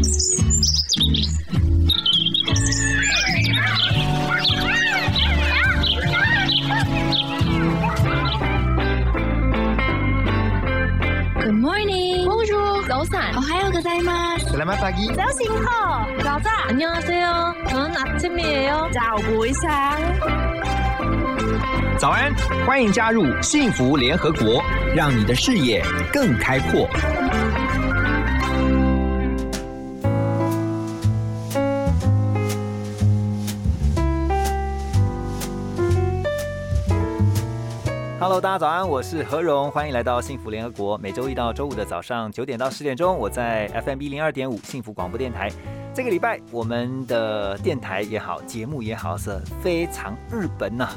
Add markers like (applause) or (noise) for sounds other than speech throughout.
Good morning. Bonjour. 早安. 오하요 gozaimasu. Selamat pagi. 早醒好，早早 안녕하세요. 저는 아침이에요. 早不一下。早安，欢迎加入幸福联合国，让你的视野更开阔。 大家早安，我是何荣，欢迎来到幸福联合国。每周一到周五的早上九点到十点钟，我在 FM 一零二点五幸福广播电台。这个礼拜我们的电台也好，节目也好，是非常日本呐、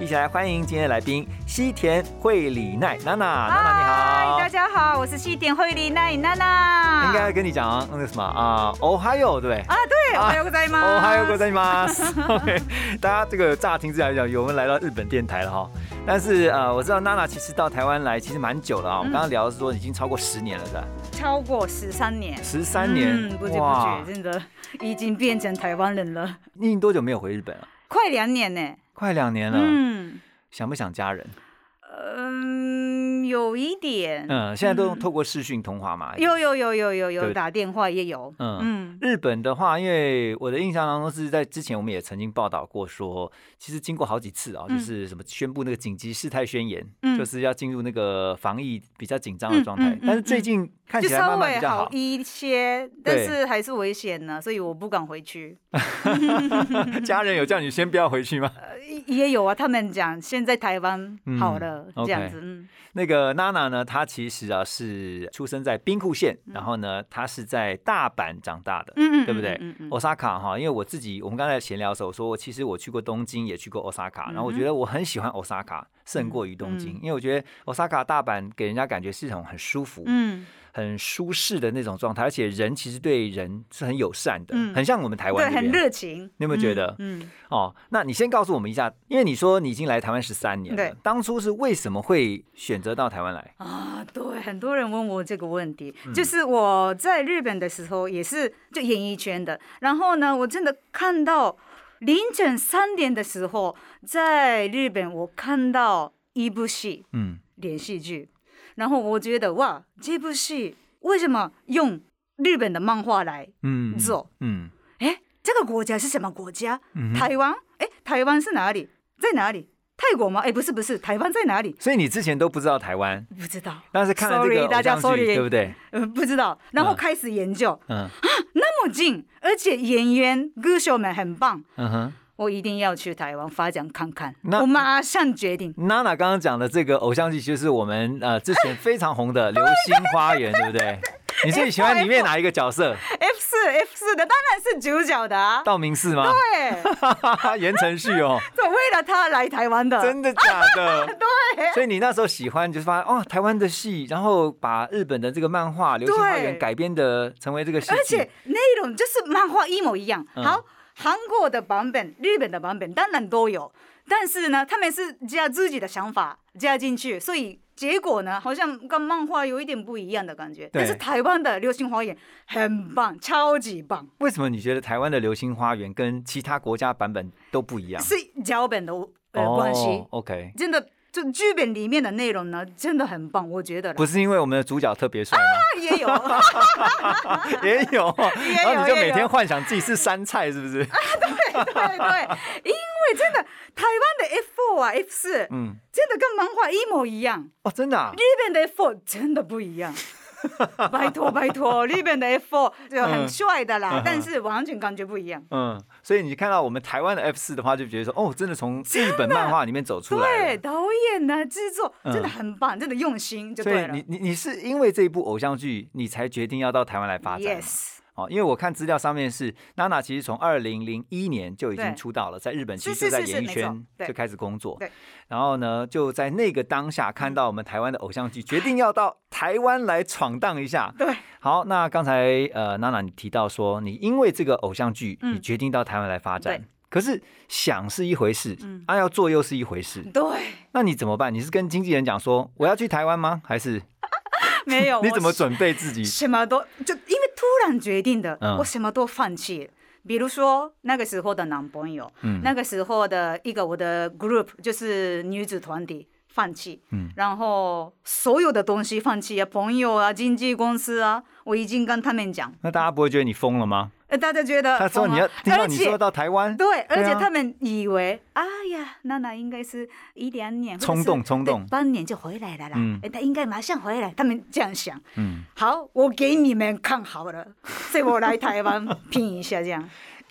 一起来欢迎今天的来宾西田惠里奈娜娜，娜娜你好，大家好，我是西点惠里奈娜娜。应该跟你讲那个什么啊，哦嗨哟，对不对？啊，对，啊おはようございます。哦，还有ございます。(laughs) OK，大家这个乍听之下来讲，有我们来到日本电台了哈。但是呃，我知道娜娜其实到台湾来其实蛮久了啊。我们刚刚聊的是说已经超过十年了，是吧？超过十三年。十三年，嗯，不知不觉，真的已经变成台湾人了，你已经多久没有回日本了？快两年呢。 快两年了。嗯想不想家人？嗯，有一点。嗯，现在都嗯透过视讯通话嘛。有有有有有有打电话也有。嗯嗯日本的话，因为我的印象当中是在之前我们也曾经报道过说，其实经过好几次啊，嗯就是什么宣布那个紧急事态宣言，嗯就是要进入那个防疫比较紧张的状态。嗯嗯嗯但是最近看就起来慢稍微慢比较好。一些，但是还是危险呢，所以我不敢回去。(laughs) (laughs) 家人有叫你先不要回去吗？呃也有啊，他们讲现在台湾好了，嗯这样子，嗯，那个娜娜呢，她其实啊是出生在兵库县，然后呢，她是在大阪长大的。嗯嗯，对不对？嗯嗯嗯。Osaka 哈，因为我自己，我们刚才闲聊的时候说，我其实我去过东京，也去过 Osaka，然后我觉得我很喜欢 Osaka 胜过于东京，嗯。因为我觉得 Osaka 大阪给人家感觉是一种很舒服、嗯，很舒适的那种状态，而且人其实对人是很友善的，嗯很像我们台湾对，很。热情。你有没有觉得嗯，嗯哦，那你先告诉我们一下，因为你说你已经来台湾十三年了对，当初是为什么会选择到台湾来？啊，对，很多人问我这个问题，嗯就是我在日本的时候也是就演艺圈的，然后呢，我真的看到凌晨三点的时候，在日本我看到一部戏嗯，连续剧，然后我觉得哇，这部戏为什么用日本的漫画来嗯，做？嗯，哎，这个国家是什么国家？嗯台湾？哎，台湾是哪里？在哪里？泰国吗？哎，不是不是，台湾在哪里？所以你之前都不知道台湾，不知道，但是看了这 Sorry，大家，sorry 对不对？呃，不知道。然后嗯开始研究，嗯那么近，而且演员歌手们很棒，嗯哼。我一定要去台湾发展看看。那我马上决定。娜娜刚刚讲的这个偶像剧，就是我们呃之前非常红的《流星花园》，(laughs) 对不对？你最喜欢里面哪一个角色？F 四 F 四的当然是主角的啊，道明寺吗？对，(laughs) 言承旭哦，我为了他来台湾的。真的假的？(laughs) 对，所以你那时候喜欢，就是发现哦，台湾的戏，然后把日本的这个漫画《流星花园》改编的成为这个戏剧，而且内容就是漫画一模一样。嗯好，韩国的版本、日本的版本当然都有，但是呢，他们是加自己的想法加进去，所以结果呢，好像跟漫画有一点不一样的感觉。但是台湾的《流星花园》很棒，超级棒，为什么你觉得台湾的《流星花园》跟其他国家版本都不一样？是脚本的呃关系哦，，OK，真的。就剧本里面的内容呢，真的很棒，我觉得不是因为我们的主角特别帅吗？(laughs) (laughs) 也有，也有，然后你就每天幻想自己是山菜，是不是？(laughs) 啊对对对，因为真的台湾的 F four 啊 F 四，嗯，真的跟漫画一模一样。哦，真的啊日本的 F four 真的不一样。拜 (laughs) 托拜托，日本的 F4 (laughs) 就很帅的啦，嗯但是完全感觉不一样。嗯，所以你看到我们台湾的 F 四的话，就觉得说，哦，真的从日本漫画里面走出来对，导演呢、制作嗯。真的很棒，真的用心就对了。以你你你是因为这一部偶像剧，你才决定要到台湾来发展哦，因为我看资料上面是娜娜其实从二零零一年就已经出道了，在日本其是实就在演艺圈对。就开始工作对，然后呢就在那个当下看到我们台湾的偶像剧，决定要到台湾来闯荡一下。(laughs) 对，好，那刚才呃娜娜你提到说，你因为这个偶像剧，嗯。你决定到台湾来发展对。可是想是一回事嗯，啊要做又是一回事，对，那你怎么办？你是跟经纪人讲说我要去台湾吗？还是 (laughs) 没有，你怎么我准备自己？什么都就因为突然决定的，嗯我什么都放弃。比如说那个时候的男朋友，嗯那个时候的一个我的 group 就是女子团体放弃，嗯然后所有的东西放弃啊，朋友啊，经纪公司啊，我已经跟他们讲，那大家不会觉得你疯了吗？呃，大家觉得他说你要听到你说到台湾，对，而且他们以为，哎呀，娜娜应该是一两年，冲是动冲动。半年就回来了啦，嗯。哎他应该马上回来，他们这样想。嗯，好，我给你们看好了，所以我来台湾 (laughs) 拼一下，这样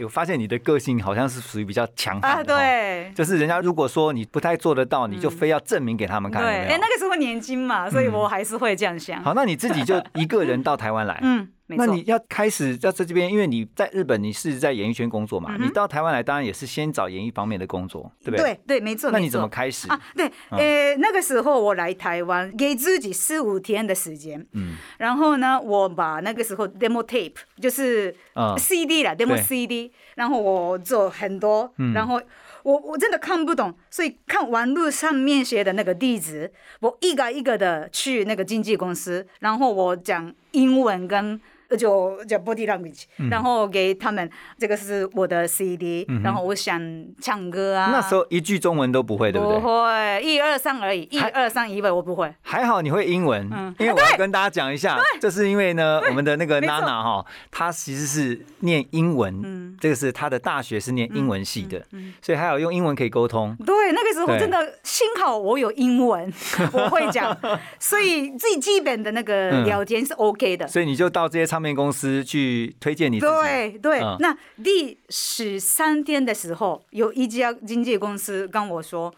我发现你的个性好像是属于比较强悍啊，的哦，对。就是人家如果说你不太做得到，你就非要证明给他们看。对，哎、那个时候年轻嘛，所以我还是会这样想。好，那你自己就一个人到台湾来，(laughs) 嗯。那你要开始要在这边，因为你在日本你是在演艺圈工作嘛，嗯你到台湾来当然也是先找演艺方面的工作，对不对？对对，没错。那你怎么开始？啊？对，嗯呃，那个时候我来台湾，给自己四五天的时间，嗯然后呢，我把那个时候 demo tape 就是嗯 CD 啦，demo CD，然后我做很多，嗯然后我我真的看不懂，所以看网络上面写的那个地址，我一个一个的去那个经纪公司，然后我讲英文跟。就叫 body language，、然嗯后给他们这个是我的 CD，、然后我想唱歌啊。那时候一句中文都不会，对不对？不会，一二三而已，一二三一位我不会。还好你会英文，嗯。因为我要跟大家讲一下，这是因为呢，我们的那个娜娜哈，她其实是念英文，嗯。这个是她的大学是念英文系的，所以还有用英文可以沟通。对，那个时候对。真的幸好我有英文，我会讲，(laughs) 所以最基本的那个嗯。聊天是 OK 的。所以你就到这些唱片公司去推荐你自己。对对，嗯。那第十三天的时候，有一家经纪公司跟我说：“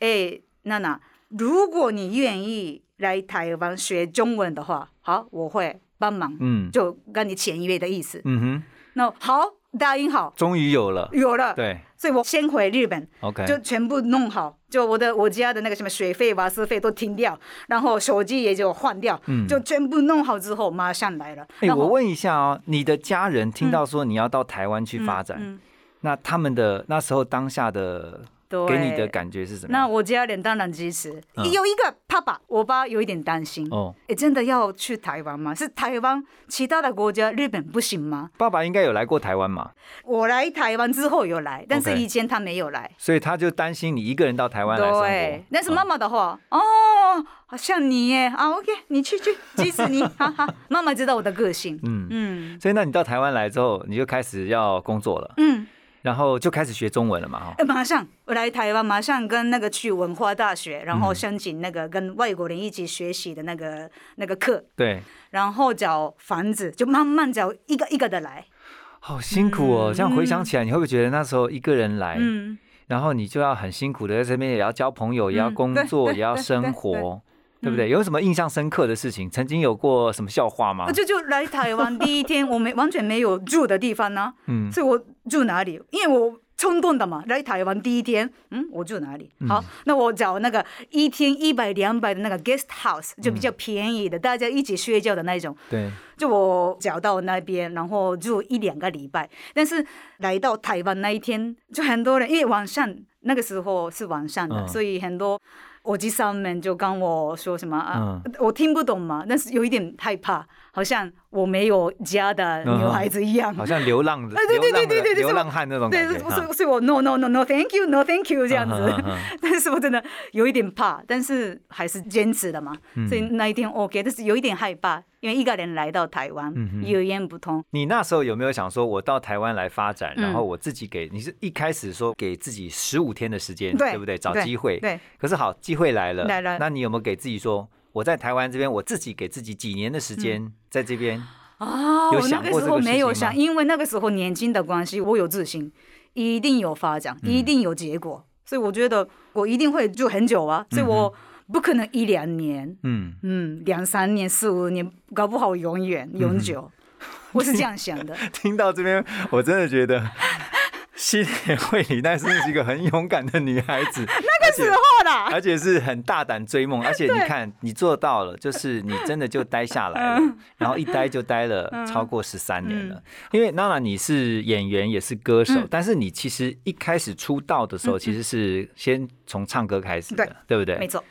哎，娜娜，如果你愿意来台湾学中文的话，好，我会帮忙，嗯。就跟你签约的意思。嗯哼，那好，答应好，终于有了。有了，对所以我先回日本，，OK，就全部弄好，就我的我家的那个什么水费、瓦斯费都停掉，然后手机也就换掉，嗯。就全部弄好之后马上来了。哎、我问一下哦，你的家人听到说你要到台湾去发展，嗯。那他们的那时候当下的对给你的感觉是什么？那我家人当然支持，嗯有一个爸爸，我爸有一点担心。哦，哎，真的要去台湾吗？是台湾其他的国家，日本不行吗？爸爸应该有来过台湾嘛，我来台湾之后有来，但是以前他没有来。所以他就担心你一个人到台湾来生活。对，但是妈嗯妈的话，哦，好像你耶啊，OK，你去去，支持你，(laughs) 哈哈。妈妈知道我的个性，嗯嗯所以那你到台湾来之后，你就开始要工作了，嗯。然后就开始学中文了嘛，哈。哎，马上我来台湾，马上跟那个去文化大学，然嗯后申请那个跟外国人一起学习的那个那个课，对，然后找房子，就慢慢找一个一个的来。好辛苦哦。这样回想起来，你会不会觉得那时候一个人来，嗯，然后你就要很辛苦的在这边也要交朋友，也要嗯工作，也要生活，对不对？有什么印象深刻的事情？曾经有过什么笑话吗？就就来台湾第一天，我没完全没有住的地方呢、嗯，所以我住哪里？因为我冲动的嘛，来台湾第一天，嗯，我住哪里？好，那我找那个一天一百两百的那个 guest house，就比较便宜的，大家一起睡觉的那种。对，就我找到那边，然后住一两个礼拜。但是来到台湾那一天，就很多人，因为晚上那个时候是晚上的，嗯所以很多我机上面就跟我说什么啊，嗯我听不懂嘛，但是有一点害怕，好像我没有家的女孩子一样。好像流浪的哎 (laughs) 对对流浪的对对对对流浪汉那种对，感觉。哈所以所以我 no no no no thank you no thank you 这样子，(laughs) (laughs) 但是我真的有一点怕，但是还是坚持的嘛，嗯所以那一天 OK，但是有一点害怕，因为一个人来到台湾，嗯语言不通，你那时候有没有想说，我到台湾来发展，嗯然后我自己给你是一开始说给自己十五天的时间，对不对？找机会。对。可是好，机会来了，来了那你有没有给自己说，我在台湾这边，我自己给自己几年的时间，嗯在这边？啊，有我那想过这个时候没有想，因为那个时候年轻的关系，我有自信，一定有发展，嗯一定有结果，所以我觉得我一定会住很久啊，所以我不可能一两年，嗯，嗯，两三年、四五年，搞不好永远永久，我是这样想的。(laughs) 听到这边，我真的觉得。西田惠里奈真的是一个很勇敢的女孩子，(laughs) 那个时候啦，而且是很大胆追梦，(laughs) 而且你看你做到了，就是你真的就待下来了，嗯。然后一待就待了超过十三年了。因为娜娜你是演员也是歌手，嗯。但是你其实一开始出道的时候其实是先从唱歌开始的，对。对不对？没错，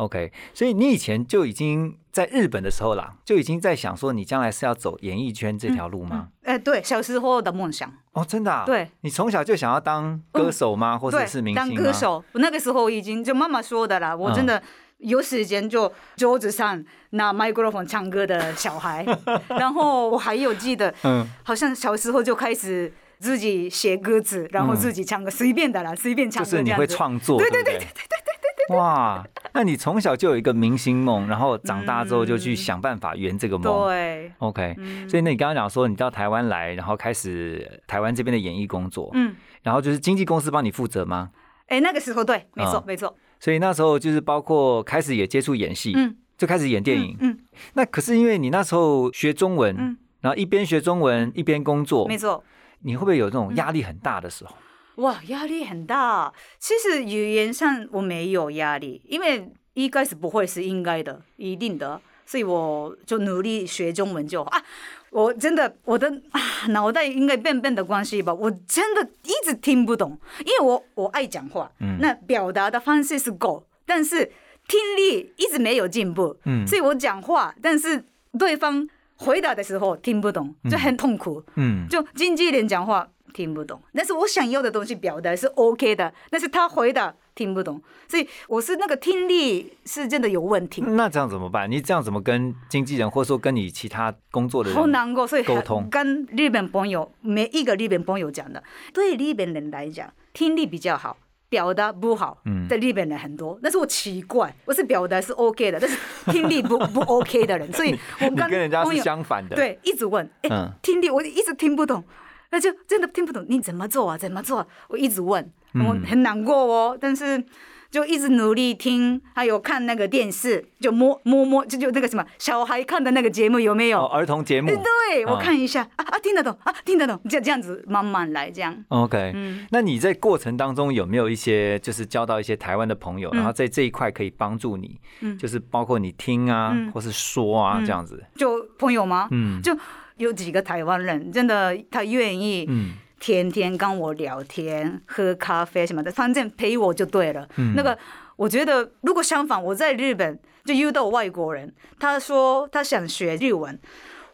OK，所以你以前就已经在日本的时候啦，就已经在想说你将来是要走演艺圈这条路吗？哎、对，小时候的梦想，哦，真的、啊？对，你从小就想要当歌手吗？或者是明星？当歌手，我那个时候已经就妈妈说的啦，我真的有时间就桌子上拿麦克风唱歌的小孩，然后我还有记得，嗯，好像小时候就开始自己写歌词，然后自己唱歌，随便的啦，随便唱就是你会。创作，对对对对对对对哇，(laughs) 那你从小就有一个明星梦，然后长大之后就去想办法圆这个梦。对，OK，嗯所以那你刚刚讲说你到台湾来，然后开始台湾这边的演艺工作，嗯，然后就是经纪公司帮你负责吗？哎，那个时候对，没错嗯没错，所以那时候就是包括开始也接触演戏，嗯，就开始演电影。嗯，那可是因为你那时候学中文，嗯然后一边学中文一边工作，没错。你会不会有这种压力很大的时候？哇，压力很大。其实语言上我没有压力，因为一开始不会是应该的，一定的，所以我就努力学中文就好。啊。我真的我的啊脑袋应该笨笨的关系吧，我真的一直听不懂，因为我我爱讲话，嗯。那表达的方式是够，但是听力一直没有进步，嗯。所以我讲话，但是对方回答的时候听不懂，就很痛苦。嗯，就经纪人讲话听不懂，但是我想要的东西表达是 OK 的，但是他回答听不懂，所以我是那个听力是真的有问题，那这样怎么办？你这样怎么跟经纪人，或者说跟你其他工作的人？好难过，所以沟通？跟日本朋友每一个日本朋友讲的，对日本人来讲，听力比较好。表达不好嗯。的日本人很多，但是我奇怪，我是表达是 OK 的，但是听力不不 OK 的人，所以我跟 (laughs) 跟人家是相反的。，对，一直问，哎、嗯。听力我一直听不懂，那就真的听不懂，你怎么做啊？怎么做啊、我一直问，嗯我很难过哦，但是就一直努力听，还有看那个电视，就摸摸摸，就就那个什么小孩看的那个节目有没有？哦，儿童节目。对，我嗯看一下啊啊，听得懂啊，听得懂，就这样子慢慢来，这样。OK，、嗯那你在过程当中有没有一些就是交到一些台湾的朋友，然后在这一块可以帮助你，嗯就是包括你听啊，嗯或是说啊、这样子。就朋友吗？嗯就有几个台湾人，真的他愿意嗯天天跟我聊天、喝咖啡什么的，反正陪我就对了。嗯那个我觉得，如果相反，我在日本就遇到外国人，他说他想学日文，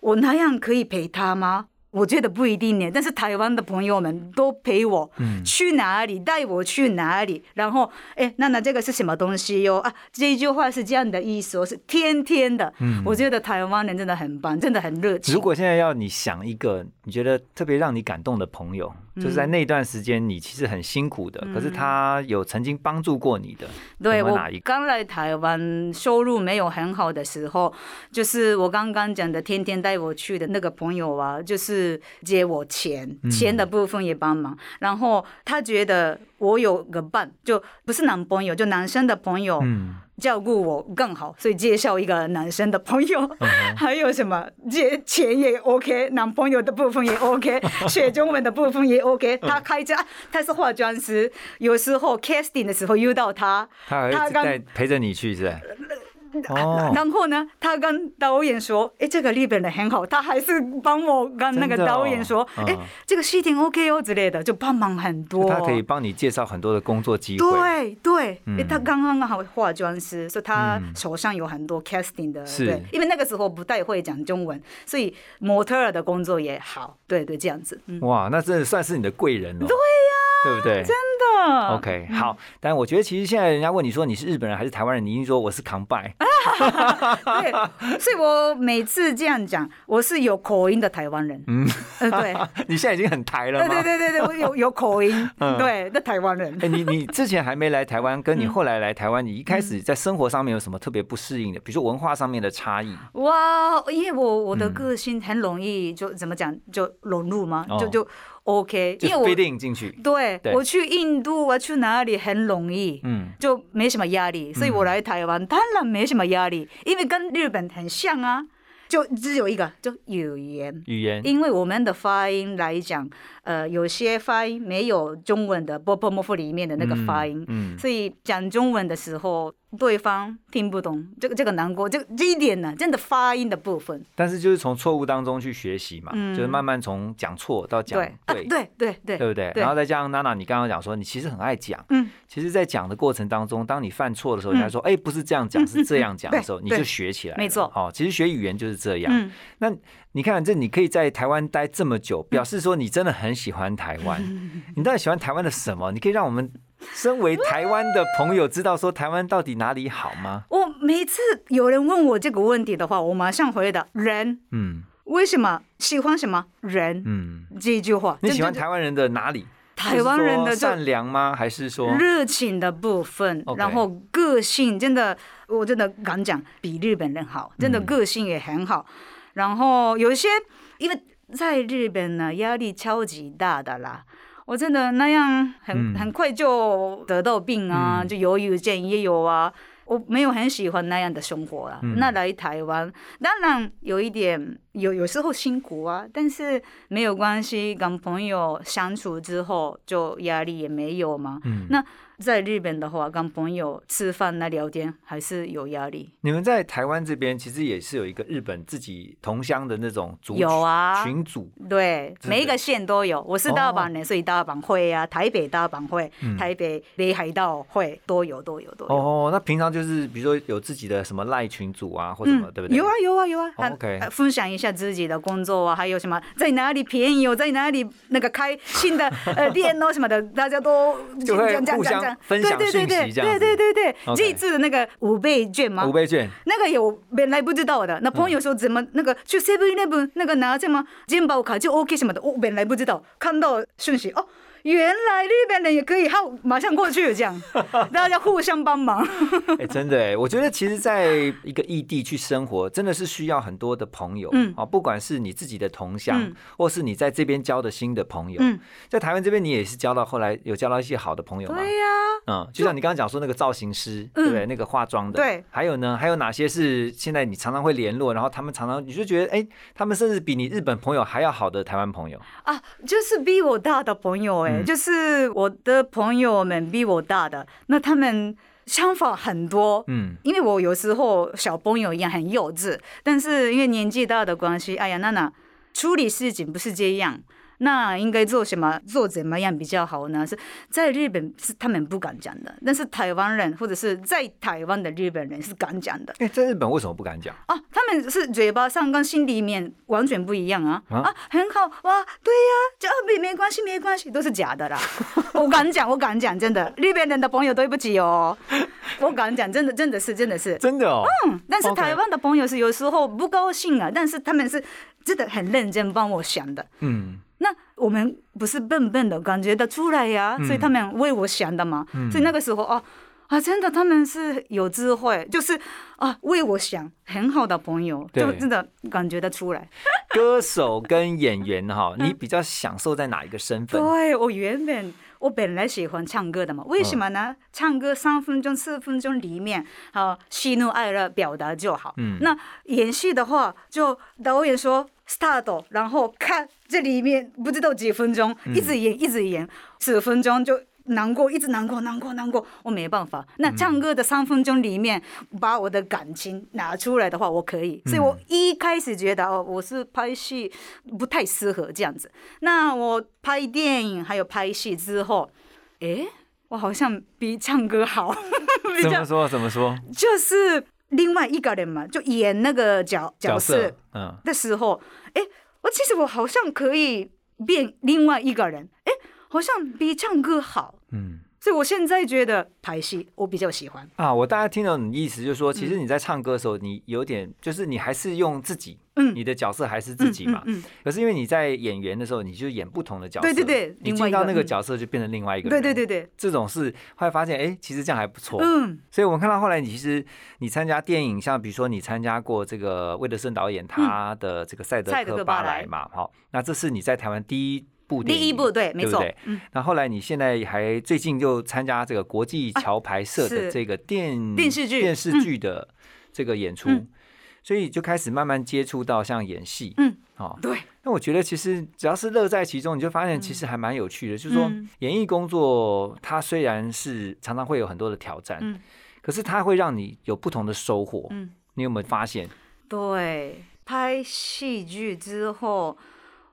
我那样可以陪他吗？我觉得不一定呢，但是台湾的朋友们都陪我，嗯去哪里带我去哪里，然后哎，娜娜这个是什么东西哟？啊，这一句话是这样的意思哦，是天天的。嗯我觉得台湾人真的很棒，真的很热情。如果现在要你想一个你觉得特别让你感动的朋友，就是在那段时间你其实很辛苦的，可是他有曾经帮助过你的，对我？刚来台湾，收入没有很好的时候，就是我刚刚讲的，天天带我去的那个朋友啊，就是借我钱，嗯钱的部分也帮忙。然后他觉得我有个伴，就不是男朋友，就男生的朋友。嗯，照顾我更好，所以介绍一个男生的朋友，嗯 (laughs) 还有什么借钱也 OK，男朋友的部分也 OK，(laughs) 学中文的部分也 OK。他开车，啊他是化妆师，有时候 casting 的时候遇到他，他刚陪着你去，是吧？(laughs) 哦，然后呢，他跟导演说：“哎，这个日本人很好。”他还是帮我跟那个导演说：“哎、嗯这个戏挺 OK 哦之类的，就帮忙很多。”他可以帮你介绍很多的工作机会。对对，他刚刚好化妆师，所以他嗯手上有很多 casting 的，是对，因为那个时候不太会讲中文，所以模特儿的工作也好，对对，这样子，嗯，哇，那真的算是你的贵人了。对呀、对不对？真的 OK，好，但我觉得其实现在人家问你说你是日本人还是台湾人，你一定说我是扛拜。(laughs) 对，所以我每次这样讲，我是有口音的台湾人，嗯，呃，对，(laughs) 你现在已经很台了对吗？对对对对，我有 (laughs) 有口音，嗯。对，的台湾人。哎、。你你之前还没来台湾，嗯跟你后来来台湾，你一开始在生活上面有什么特别不适应的？比如说文化上面的差异？哇，因为我我的嗯。个性很容易就怎么讲就融入嘛，哦。就就 OK，因为我。对对我去印度，我去哪里很容易，嗯，就没什么压力，所以我来台湾当然没什么压力，因为跟日本很像啊，就只有一个就语言。语言。因为我们的发音来讲，呃，有些发音没有中文的波波莫夫里面的那个发音，嗯，所以讲中文的时候对方听不懂，这个这个难过，这这一点呢，真的发音的部分。但是就是从错误当中去学习嘛，嗯就是慢慢从讲错到讲对啊对，对对对对不对？然后再加上娜娜，你刚刚讲说你其实很爱讲，嗯，其实，在讲的过程当中，当你犯错的时候，嗯人家说，哎，不是这样讲，嗯是这样讲的时候，你就学起来了。没错好，其实学语言就是这样。嗯，那你看，这你可以在台湾待这么久，表示说你真的很喜欢台湾。(laughs) 你到底喜欢台湾的什么？你可以让我们身为台湾的朋友知道说台湾到底哪里好吗？我每次有人问我这个问题的话，我马上回答人。嗯为什么喜欢什么人？嗯，这一句话，你喜欢台湾人的哪里？台湾人的善良吗？还是说热情的部分然后个性真的，我真的敢讲比日本人好，真的嗯个性也很好。然后有一些，因为在日本呢，压力超级大的啦。我真的那样很嗯很快就得到病啊，嗯就忧郁症也有啊。我没有很喜欢那样的生活啊。嗯那来台湾，当然有一点有有时候辛苦啊，但是没有关系，跟朋友相处之后就压力也没有嘛。嗯那在日本的话，跟朋友吃饭来聊天还是有压力。你们在台湾这边其实也是有一个日本自己同乡的那种族有啊群组，对，每一个县都有。我是大阪人，所以大阪会啊，台北大阪会，嗯台北北海道会都有，都有，都有。哦，那平常就是比如说有自己的什么赖群组啊，或什么，对不对？有啊有啊有啊，，OK 呃分享一下自己的工作啊，还有什么在哪里便宜哦，在哪里那个开新的呃店哦什么的，大家都就会互相分享对对对对讯息这样对对对对，这次的那个五倍券吗五？倍券，那个有本来不知道的，那朋友说怎么那个去 Seven Eleven 那个拿什么健保卡就 OK 什么的，我本来不知道，看到讯息哦。原来日本人也可以，好，马上过去这样，(laughs) 大家互相帮忙。哎、真的哎，我觉得其实在一个异地去生活，真的是需要很多的朋友，嗯啊，不管是你自己的同乡，嗯或是你在这边交的新的朋友，嗯，在台湾这边你也是交到后来有交到一些好的朋友吗？对呀、嗯，就像你刚刚讲说那个造型师，对不对？那个化妆的，嗯对。还有呢，还有哪些是现在你常常会联络，然后他们常常你就觉得，哎、他们甚至比你日本朋友还要好的台湾朋友。啊，就是比我大的朋友哎、嗯就是我的朋友们比我大的，那他们想法很多。嗯，因为我有时候小朋友一样很幼稚，但是因为年纪大的关系，哎呀，娜娜处理事情不是这样，那应该做什么，做怎么样比较好呢？是在日本是他们不敢讲的，但是台湾人或者是在台湾的日本人是敢讲的。哎、在日本为什么不敢讲？啊，他们是嘴巴上跟心里面完全不一样啊！啊啊，很好哇，对呀、这没没关系，没关系，都是假的啦。(laughs) 我敢讲，我敢讲，真的，日本人的朋友对不起哦，我敢讲，真的，真的是，真的是。真的哦，但是台湾的朋友是有时候不高兴啊，但是他们是真的很认真帮我想的。嗯，那我们不是笨笨的，感觉得出来呀、嗯所以他们为我想的嘛。嗯所以那个时候啊啊，真的他们是有智慧，就是啊为我想很好的朋友，就真的感觉得出来。歌手跟演员哈，(laughs) 你比较享受在哪一个身份？对我原本我本来喜欢唱歌的嘛，为什么呢？唱歌三分钟、四分钟里面，好喜怒哀乐表达就好。嗯那演戏的话，就导演说 start，然后看这里面不知道几分钟，一直演一直演，十分钟就。难过，一直难过，难过，难过，我没办法。那唱歌的三分钟里面，把我的感情拿出来的话，我可以。所以我一开始觉得，哦，我是拍戏不太适合这样子。那我拍电影还有拍戏之后，诶，我好像比唱歌好，(laughs) 怎么说？怎么说？就是另外一个人嘛，就演那个角角色嗯，的时候，诶，我其实我好像可以变另外一个人，诶，好像比唱歌好。嗯。所以我现在觉得拍戏我比较喜欢。啊，我大概听懂你意思，就是说，其实你在唱歌的时候，你有点，就是你还是用自己，嗯你的角色还是自己嘛。嗯嗯可是因为你在演员的时候，你就演不同的角色，对对对你进到那个嗯角色就变成另外一个对人。对对对，这种是后来发现，哎，其实这样还不错。嗯，所以我们看到后来，你其实你参加电影，像比如说你参加过这个魏德胜导演他的这个《赛德克巴莱》嘛，好，那这是你在台湾第一部电影，第一部对，没错那后来你现在还最近就参加这个国际桥牌社的是。这个电电视剧电视剧的这个演出，嗯。所以就开始慢慢接触到像演戏，嗯，哦，对，那我觉得其实只要是乐在其中，你就发现其实还蛮有趣的。就是说嗯，演艺工作它虽然是常常会有很多的挑战，嗯。可是它会让你有不同的收获。嗯，你有没有发现？对，拍戏剧之后，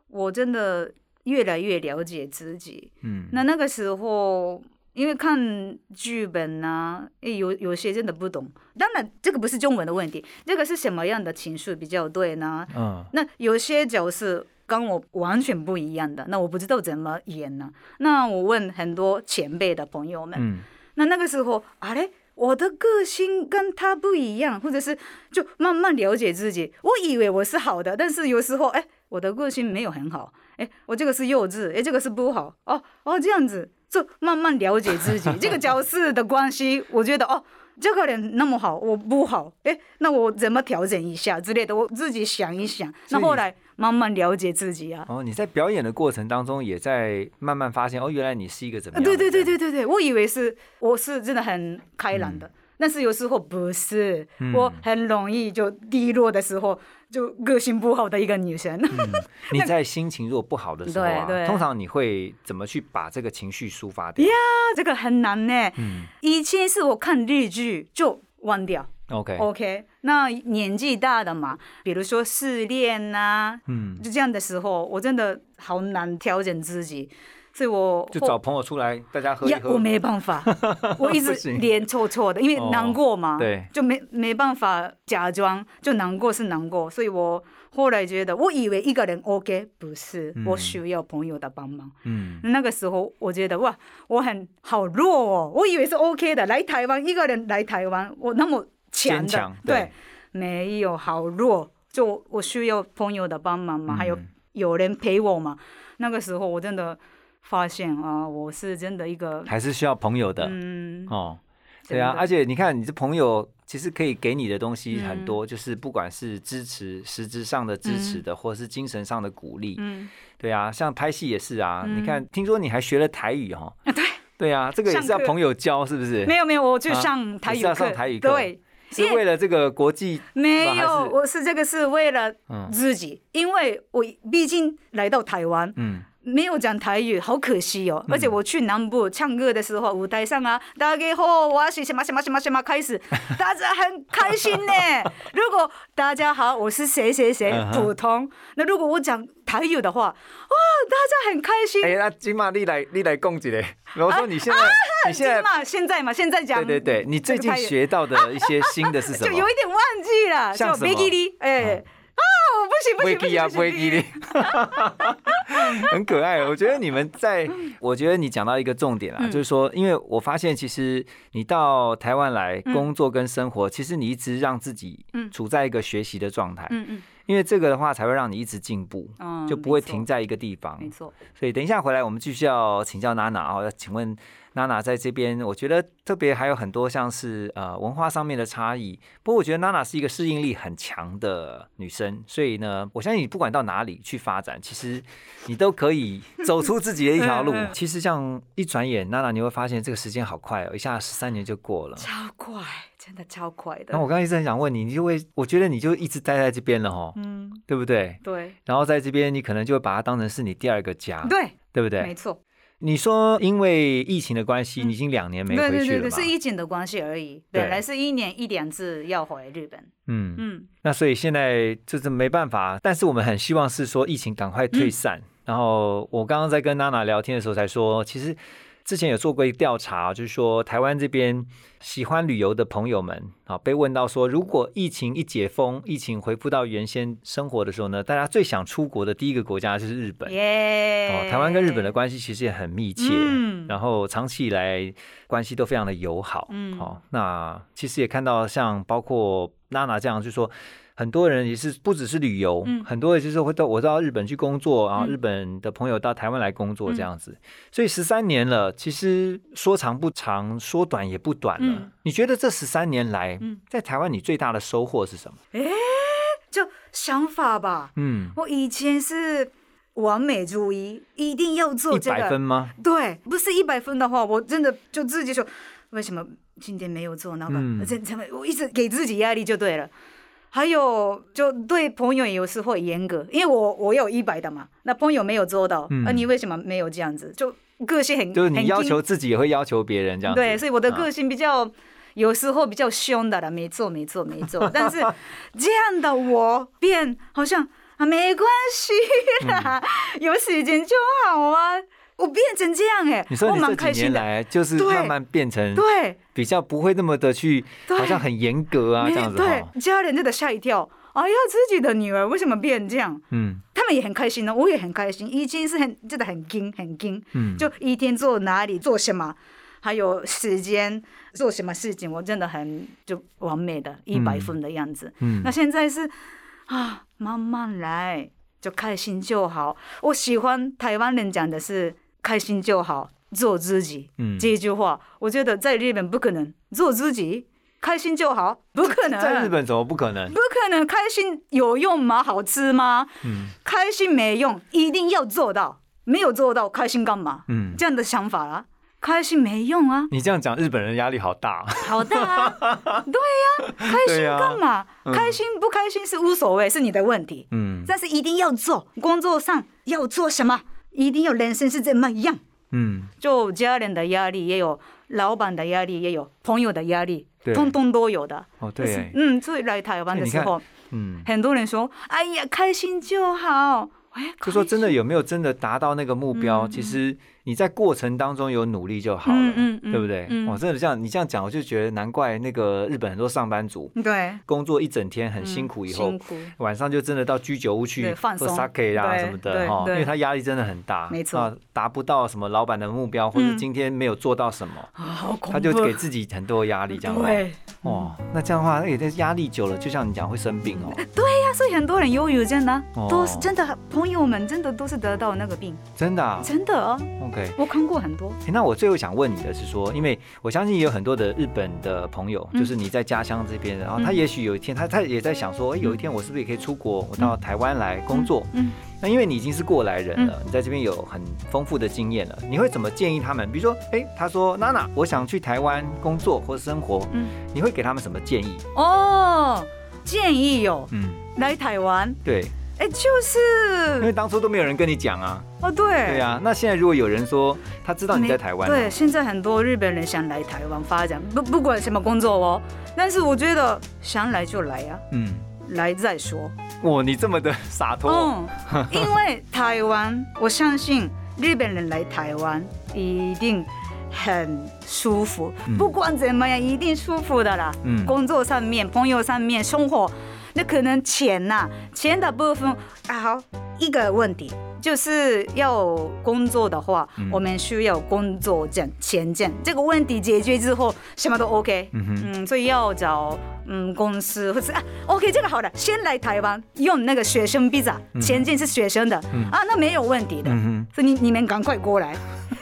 我真的越来越了解自己。嗯，那那个时候，因为看剧本呢、诶有有些真的不懂。当然，这个不是中文的问题，这个是什么样的情绪比较对呢？嗯那有些角色跟我完全不一样的，那我不知道怎么演呢。那我问很多前辈的朋友们，嗯那那个时候，啊嘞，我的个性跟他不一样，或者是就慢慢了解自己。我以为我是好的，但是有时候，哎，我的个性没有很好，哎，我这个是幼稚，哎，这个是不好，哦哦，这样子，就慢慢了解自己这个角色的关系。我觉得，哦，这个人那么好，我不好，哎，那我怎么调整一下之类的，我自己想一想。那后来慢慢了解自己啊。哦，你在表演的过程当中，也在慢慢发现，哦，原来你是一个怎么？对对对对对对，我以为是我是真的很开朗的，但是有时候不是，嗯我很容易就低落的时候，就个性不好的一个女生。(laughs) 你在心情如果不好的时候啊，对对通常你会怎么去把这个情绪抒发掉？呀这个很难呢。嗯以前是我看日剧就忘掉，OK，，OK。那年纪大的嘛，比如说失恋呐、嗯，就这样的时候，我真的好难调整自己，所以我就找朋友出来，大家喝一呀，我。没办法，(laughs) 我一直脸臭臭的，因为哦难过嘛，对。就没没办法假装，就难过是难过，所以我后来觉得，我以为一个人 OK，不是，嗯。我需要朋友的帮忙。嗯，那个时候我觉得哇，我很好弱哦，我以为是 OK 的，来台湾一个人来台湾，我那么强的，对。对，没有好弱，就我需要朋友的帮忙嘛，还有嗯有人陪我嘛。那个时候我真的发现啊，我是真的一个还是需要朋友的。嗯，哦，对啊，而且你看，你这朋友其实可以给你的东西嗯很多，就是不管是支持实质上的支持的，或者是精神上的鼓励。嗯，对啊，像拍戏也是啊，嗯。你看，听说你还学了台语哦？啊 (laughs) 对，对啊，这个也是要朋友教，是不是？没有没有，我去啊上台语上台语课。对，是为了这个国际，还没有，是？我是这个是为了嗯。自己，因为我毕竟来到台湾，嗯，没有讲台语，好可惜哦。而且我去南部唱歌的时候，舞台上啊，大家好，我是什么什么什么什么开始，(laughs) 大家很开心呢。(laughs) 如果大家好，我是谁谁谁普通，那如果我讲台语的话，哇，大家很开心。哎，那金马你来，你来讲几嘞？我说你现在，你现在，嘛，现在嘛，现在讲，对对对，你最近学到的一些新的是什么 (laughs) 就有？一点忘记了，就像什么 b i g i 哎，啊，我不行不行不行，威基哩，(laughs) 很可爱。我觉得你们在，我觉得你讲到一个重点啊，嗯。就是说，因为我发现其实你到台湾来嗯。工作跟生活，其实你一直让自己嗯。处在一个学习的状态，嗯嗯。因为这个的话才会让你一直进步，嗯，就不会停。在一个地方。没错，所以等一下回来，我们继续要请教娜娜啊，要请问娜娜在这边，我觉得特别还有很多像是呃文化上面的差异。不过我觉得娜娜是一个适应力很强的女生，所以呢，我相信你不管到哪里去发展，其实你都可以 (laughs) 走出自己的一条路。其实像一转眼，娜娜你会发现这个时间好快哦，一下十三年就过了。超快，真的超快的。那我刚刚一直很想问你，你就会，我觉得你就一直待在这边了哈，嗯，对不对？对然后在这边，你可能就会把它当成是你第二个家，对，对不对没？错。你说因为疫情的关系，嗯你已经两年没对对对对，回去了嘛？是疫情的关系而已。本来是一年一两次要回日本。嗯，嗯，那所以现在就是没办法，但是我们很希望是说疫情赶快退散。嗯然后我刚刚在跟娜娜聊天的时候才说，其实之前有做过一个调查，就是说台湾这边喜欢旅游的朋友们啊，被问到说，如果疫情一解封，疫情恢复到原先生活的时候呢，大家最想出国的第一个国家就是日本。耶、哦，台湾跟日本的关系其实也很密切，嗯然后长期以来关系都非常的友好。嗯哦，那其实也看到像包括娜娜这样，就是说很多人也是不只是旅游，嗯很多人就是会到我到日本去工作，然后嗯日本的朋友到台湾来工作嗯这样子，所以十三年了，其实说长不长，说短也不短了。嗯你觉得这十三年来，嗯在台湾你最大的收获是什么？就想法吧。嗯，我以前是完美主义，一定要做一这个。百分吗？对，不是一百分的话，我真的就自己说，为什么今天没有做那个？嗯这怎么我一直给自己压力就对了。还有，就对朋友有时候会严格，因为我我有一百的嘛，那朋友没有做到，嗯那、你为什么没有这样子？就个性很就是你要求自己，也会要求别人这样子。对，所以我的啊个性比较有时候比较凶的了，没错没错没错。(laughs) 但是这样的我变好像啊没关系啦，(laughs) 有时间就好啊。我变成这样哎、你说你这几开心的。年来就是慢慢变成对，比较不会那么的去，好像很严格啊这样子对哈。，家人真的吓一跳。哎呀，自己的女儿为什么变这样？嗯他们也很开心呢，我也很开心。以前是很真的很惊很惊，嗯，就一天做哪里做什么，还有时间做什么事情，我真的很就完美的一百分的样子。嗯那现在是啊，慢慢来，就开心就好。我喜欢台湾人讲的是开心就好，做自己。嗯这一句话，我觉得在日本不可能做自己，开心就好，不可能。在日本怎么不可能？不可能，开心有用吗？好吃吗？嗯开心没用，一定要做到。没有做到，开心干嘛？嗯，这样的想法啊，开心没用啊，你这样讲，日本人压力好大。好大啊！(laughs) 对呀、开心干嘛？嗯开心不开心是无所谓，是你的问题。嗯但是一定要做，工作上要做什么，一定要人生是怎么样。嗯，就家人的压力也有，老板的压力也有，朋友的压力，通通都有的。哦就是对，嗯，所以来台湾的时候，嗯，很多人说：“哎呀，开心就好。”哎，就说真的有没有真的达到那个目标？嗯其实你在过程当中有努力就好了，嗯对不对？嗯我真的这样你这样讲，我就觉得难怪那个日本很多上班族对，工作一整天很辛苦，以后晚上就真的到居酒屋去放松 sake 啊什么的对哈，因对为他压力真的很大，没错啊，达不到什么老板的目标，或者嗯今天没有做到什么，他就给自己很多压力，这样子。对哦，那这样的话，那这压力久了，就像你讲会生病哦，(laughs) 对呀，所以很多人忧郁症呢哦，都是真的，朋友们真的都是得到那个病，真的啊。真的啊，OK，我看过很多。诶那我最后想问你的是说，因为我相信也有很多的日本的朋友，嗯。就是你在家乡这边，然后嗯。他也许有一天，他他也在想说，诶有一天我是不是也可以出国，我到台湾来工作？嗯，那因为你已经是过来人了，你在这边有很丰富的经验了，你会怎么建议他们？比如说，哎，他说娜娜，我想去台湾工作或生活，嗯。你会给他们什么建议？哦，建议有嗯，来台湾，对，哎，就是。因为当初都没有人跟你讲啊，哦，对，对啊。那现在如果有人说他知道你在台湾，对，，现在很多日本人想来台湾发展，不不管什么工作哦，但是我觉得想来就来呀、嗯，来再说。哇，你这么的洒脱，嗯，(laughs) 因为台湾，我相信日本人来台湾一定很舒服，嗯。不管怎么样，一定舒服的啦。嗯。工作上面、朋友上面、生活，那可能钱呐、钱的部分啊，好一个问题。就是要工作的话，嗯我们需要工作证、签证。这个问题解决之后，什么都 OK。嗯哼，嗯，所以要找嗯公司或是啊，OK，这个好的，先来台湾用那个学生 visa，签证是学生的、嗯啊，那没有问题的。嗯所以你你们赶快过来，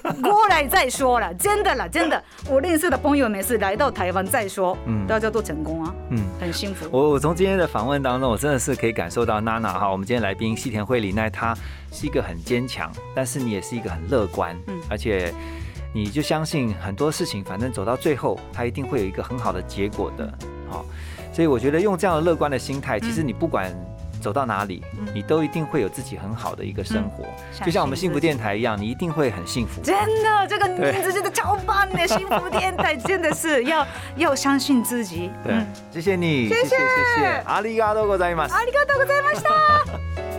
(laughs) 过来再说了，真的了，真的，我认识的朋友们是来到台湾再说，嗯。大家都成功啊，嗯。很幸福。我我从今天的访问当中，我真的是可以感受到娜娜哈，我们今天来宾西田惠里奈，她是一个很坚强，但是你也是一个很乐观，嗯。而且你就相信很多事情，反正走到最后，它一定会有一个很好的结果的，好、所以我觉得用这样的乐观的心态，其实你不管走到哪里，嗯你都一定会有自己很好的一个生活，相就像我们幸福信自己电台一样，你一定会很幸福。真的，这个对名字真的超棒的，幸福电台真的是要要相信自己。对，谢谢你，谢谢谢谢，阿里嘎多ございます。ありがとうございました。